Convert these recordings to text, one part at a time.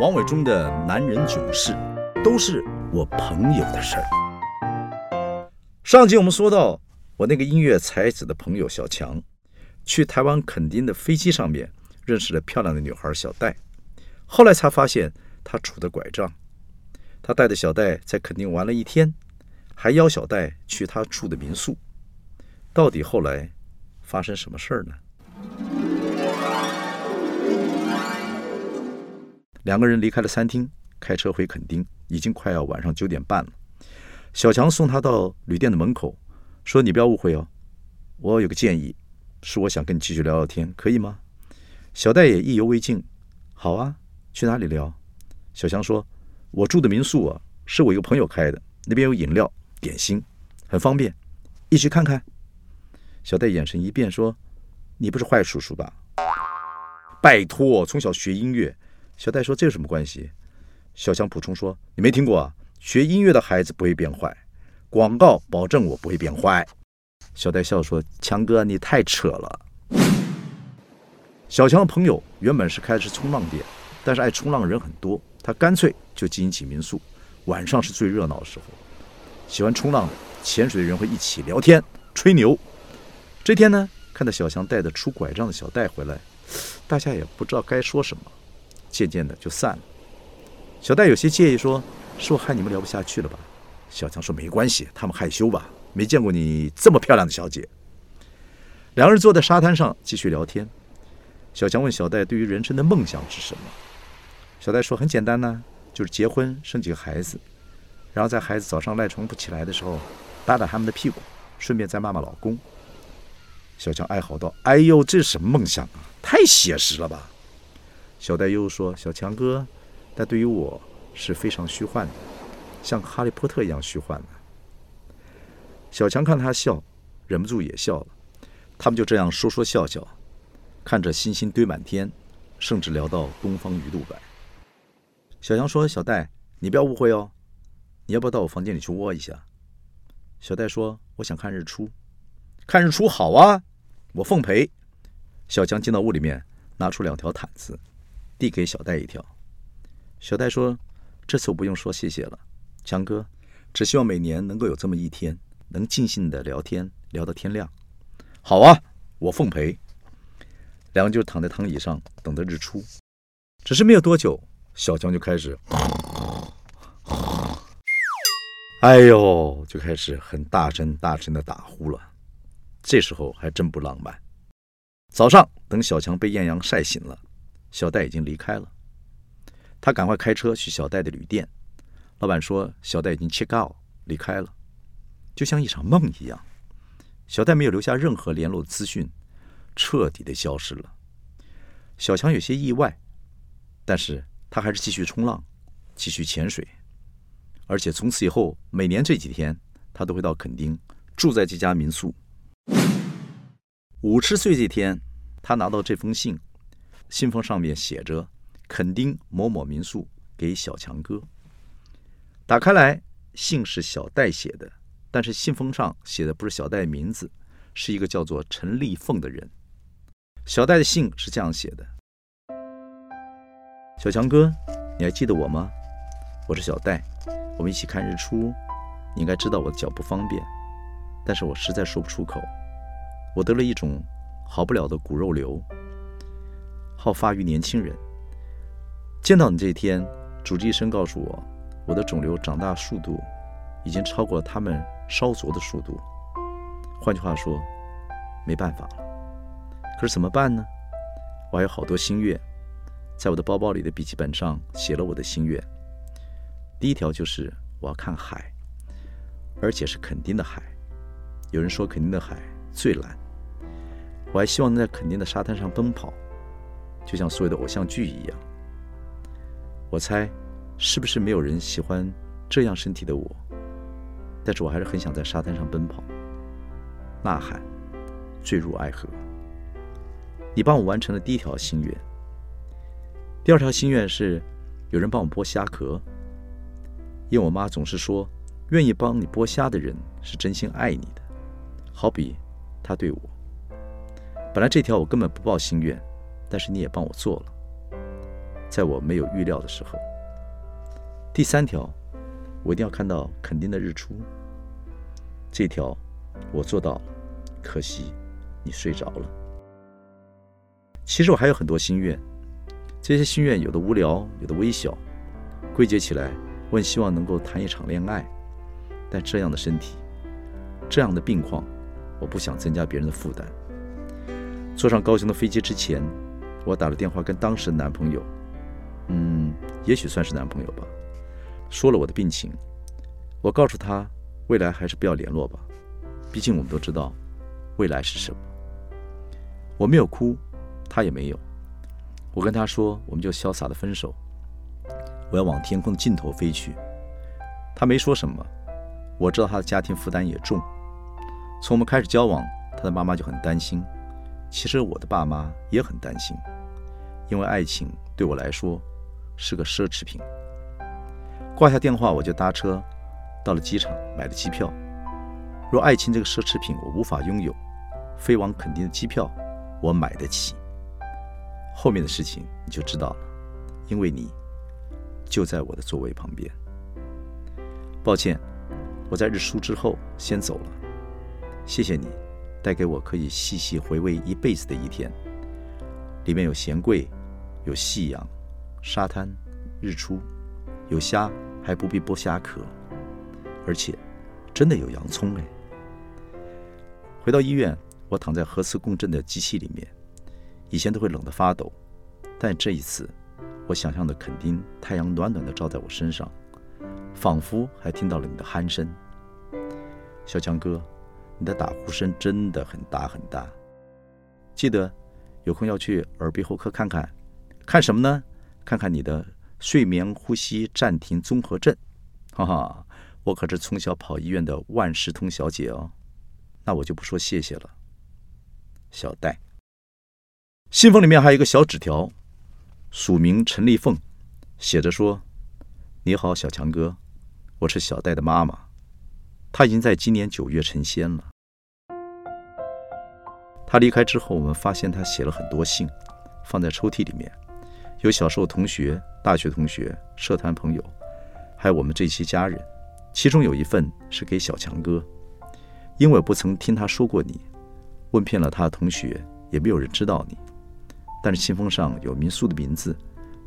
王伟忠的男人囧事，都是我朋友的事儿。上集我们说到，我那个音乐才子的朋友小强，去台湾垦丁的飞机上面认识了漂亮的女孩小戴，后来才发现她拄着拐杖，他带着小戴在垦丁玩了一天，还邀小戴去他住的民宿。到底后来发生什么事儿呢？两个人离开了餐厅，开车回垦丁，已经快要晚上九点半了。小强送他到旅店的门口，说：“你不要误会哦，我有个建议，是我想跟你继续聊聊天，可以吗？”小戴也意犹未尽，“好啊，去哪里聊？”小强说：“我住的民宿啊，是我一个朋友开的，那边有饮料、点心，很方便，一起看看。”小戴眼神一变，说：“你不是坏叔叔吧？拜托，从小学音乐。”小戴说：“这有什么关系？”小强补充说：“你没听过啊？学音乐的孩子不会变坏，广告保证我不会变坏。”小戴笑说：“强哥，你太扯了。”小强的朋友原本是开的是冲浪店，但是爱冲浪的人很多，他干脆就经营起民宿。晚上是最热闹的时候，喜欢冲浪的、潜水的人会一起聊天、吹牛。这天呢，看到小强带着拄拐杖的小戴回来，大家也不知道该说什么。渐渐的就散了。小戴有些介意，说：“是我害你们聊不下去了吧？”小强说：“没关系，他们害羞吧，没见过你这么漂亮的小姐。”两人坐在沙滩上继续聊天。小强问小戴：“对于人生的梦想是什么？”小戴说：“很简单呢，就是结婚生几个孩子，然后在孩子早上赖床不起来的时候，打打他们的屁股，顺便再骂骂老公。”小强哀嚎道：“哎呦，这是什么梦想啊？太写实了吧！”小戴又说：“小强哥，但对于我是非常虚幻的，像哈利波特一样虚幻的。”小强看他笑，忍不住也笑了。他们就这样说说笑笑，看着星星堆满天，甚至聊到东方鱼肚白。小强说：“小戴，你不要误会哦，你要不要到我房间里去窝一下？”小戴说：“我想看日出，看日出好啊，我奉陪。”小强进到屋里面，拿出两条毯子。递给小戴一条，小戴说：“这次我不用说谢谢了，强哥，只希望每年能够有这么一天，能尽兴的聊天，聊到天亮。”好啊，我奉陪。两人就躺在躺椅上等着日出。只是没有多久，小强就开始，哎呦，就开始很大声大声的打呼了。这时候还真不浪漫。早上等小强被艳阳晒醒了。小戴已经离开了，他赶快开车去小戴的旅店。老板说小戴已经 check out 离开了，就像一场梦一样。小戴没有留下任何联络资讯，彻底的消失了。小强有些意外，但是他还是继续冲浪，继续潜水，而且从此以后每年这几天他都会到垦丁住在这家民宿。五十岁这天，他拿到这封信。信封上面写着“垦丁某某民宿给小强哥”。打开来，信是小戴写的，但是信封上写的不是小戴名字，是一个叫做陈立凤的人。小戴的信是这样写的：“小强哥，你还记得我吗？我是小戴，我们一起看日出。你应该知道我的脚不方便，但是我实在说不出口。我得了一种好不了的骨肉瘤。”好发于年轻人。见到你这一天，主治医生告诉我，我的肿瘤长大速度已经超过了他们烧灼的速度。换句话说，没办法了。可是怎么办呢？我还有好多心愿，在我的包包里的笔记本上写了我的心愿。第一条就是我要看海，而且是垦丁的海。有人说垦丁的海最蓝。我还希望能在垦丁的沙滩上奔跑。就像所有的偶像剧一样，我猜，是不是没有人喜欢这样身体的我？但是我还是很想在沙滩上奔跑、呐喊、坠入爱河。你帮我完成了第一条心愿。第二条心愿是有人帮我剥虾壳，因为我妈总是说，愿意帮你剥虾的人是真心爱你的，好比她对我。本来这条我根本不报心愿。但是你也帮我做了，在我没有预料的时候。第三条，我一定要看到肯定的日出。这条我做到了，可惜你睡着了。其实我还有很多心愿，这些心愿有的无聊，有的微小，归结起来，我很希望能够谈一场恋爱。但这样的身体，这样的病况，我不想增加别人的负担。坐上高雄的飞机之前，我打了电话跟当时的男朋友，嗯，也许算是男朋友吧，说了我的病情。我告诉他，未来还是不要联络吧，毕竟我们都知道未来是什么。我没有哭，他也没有。我跟他说，我们就潇洒的分手。我要往天空的尽头飞去。他没说什么。我知道他的家庭负担也重，从我们开始交往，他的妈妈就很担心。其实我的爸妈也很担心，因为爱情对我来说是个奢侈品。挂下电话，我就搭车到了机场，买了机票。若爱情这个奢侈品我无法拥有，飞往垦丁的机票我买得起。后面的事情你就知道了，因为你就在我的座位旁边。抱歉。我在日出之后先走了，谢谢你，带给我可以细细回味一辈子的一天。里面有贤贵，有夕阳、沙滩、日出，有虾还不必剥虾壳，而且真的有洋葱哎。回到医院，我躺在核磁共振的机器里面，以前都会冷得发抖，但这一次，我想象的肯定太阳暖暖的照在我身上。仿佛还听到了你的鼾声，小强哥，你的打呼声真的很大很大。记得有空要去耳鼻喉科看看，看什么呢？看看你的睡眠呼吸暂停综合症。哈哈，我可是从小跑医院的万事通小姐哦。那我就不说谢谢了。小戴，信封里面还有一个小纸条，署名陈立凤，写着说：“你好，小强哥。”我是小戴的妈妈，她已经在今年九月成仙了。她离开之后，我们发现她写了很多信，放在抽屉里面，有小时候同学、大学同学、社团朋友，还有我们这些家人。其中有一份是给小强哥，因为我不曾听他说过你，问遍了他的同学，也没有人知道你。但是信封上有民宿的名字，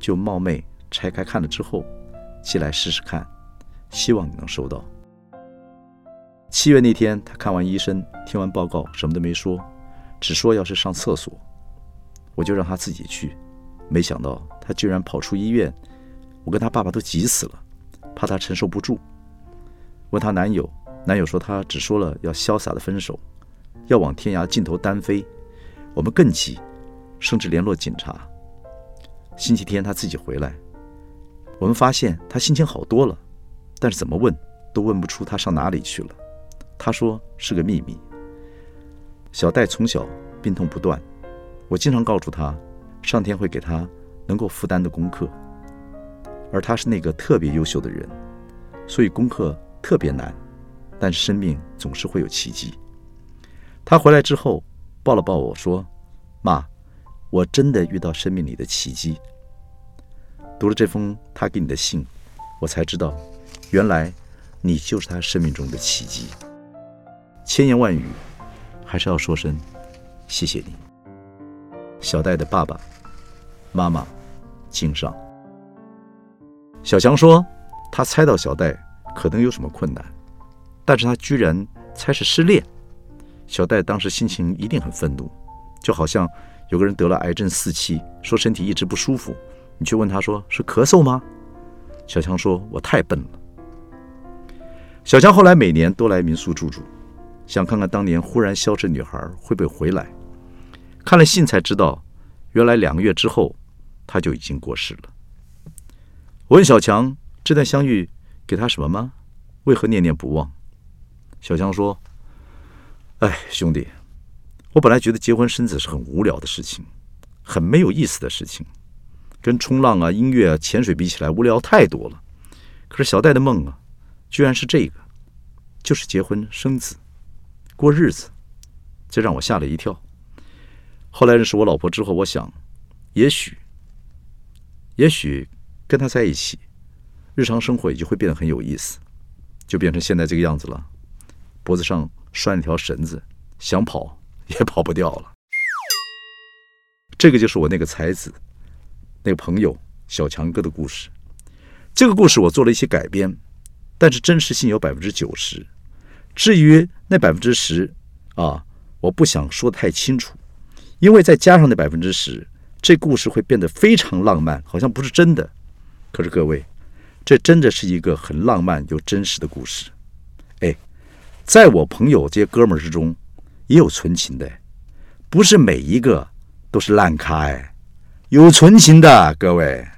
就冒昧拆开看了之后，寄来试试看。希望你能收到。七月那天，他看完医生，听完报告，什么都没说，只说要是上厕所，我就让他自己去。没想到他居然跑出医院，我跟他爸爸都急死了，怕他承受不住。问他男友，男友说他只说了要潇洒的分手，要往天涯尽头单飞。我们更急，甚至联络警察。星期天他自己回来，我们发现他心情好多了。但是怎么问都问不出他上哪里去了。他说是个秘密。小戴从小病痛不断，我经常告诉他，上天会给他能够负担的功课，而他是那个特别优秀的人，所以功课特别难，但是生命总是会有奇迹。他回来之后抱了抱我说：“妈，我真的遇到生命里的奇迹。”读了这封他给你的信，我才知道。原来，你就是他生命中的奇迹。千言万语，还是要说声谢谢你。小戴的爸爸妈妈敬上。小强说，他猜到小戴可能有什么困难，但是他居然猜是失恋。小戴当时心情一定很愤怒，就好像有个人得了癌症四期，说身体一直不舒服，你去问他说是咳嗽吗？小强说：“我太笨了。”小强后来每年都来民宿住住，想看看当年忽然消失女孩会不会回来。看了信才知道，原来两个月之后，他就已经过世了。我问小强：“这段相遇给他什么吗？为何念念不忘？”小强说：“哎，兄弟，我本来觉得结婚生子是很无聊的事情，很没有意思的事情，跟冲浪啊、音乐啊、潜水比起来无聊太多了。可是小戴的梦啊。”居然是这个，就是结婚生子，过日子，这让我吓了一跳。后来认识我老婆之后，我想，也许，也许跟他在一起，日常生活也就会变得很有意思，就变成现在这个样子了。脖子上拴了条绳子，想跑 也跑不掉了。这个就是我那个才子，那个朋友小强哥的故事。这个故事我做了一些改编，但是真实性有百分之九十。至于那百分之十啊，我不想说太清楚，因为再加上那百分之十，这故事会变得非常浪漫，好像不是真的。可是各位，这真的是一个很浪漫又真实的故事。哎，在我朋友这些哥们儿之中，也有纯情的，不是每一个。都是烂咖哎，有纯情的各位。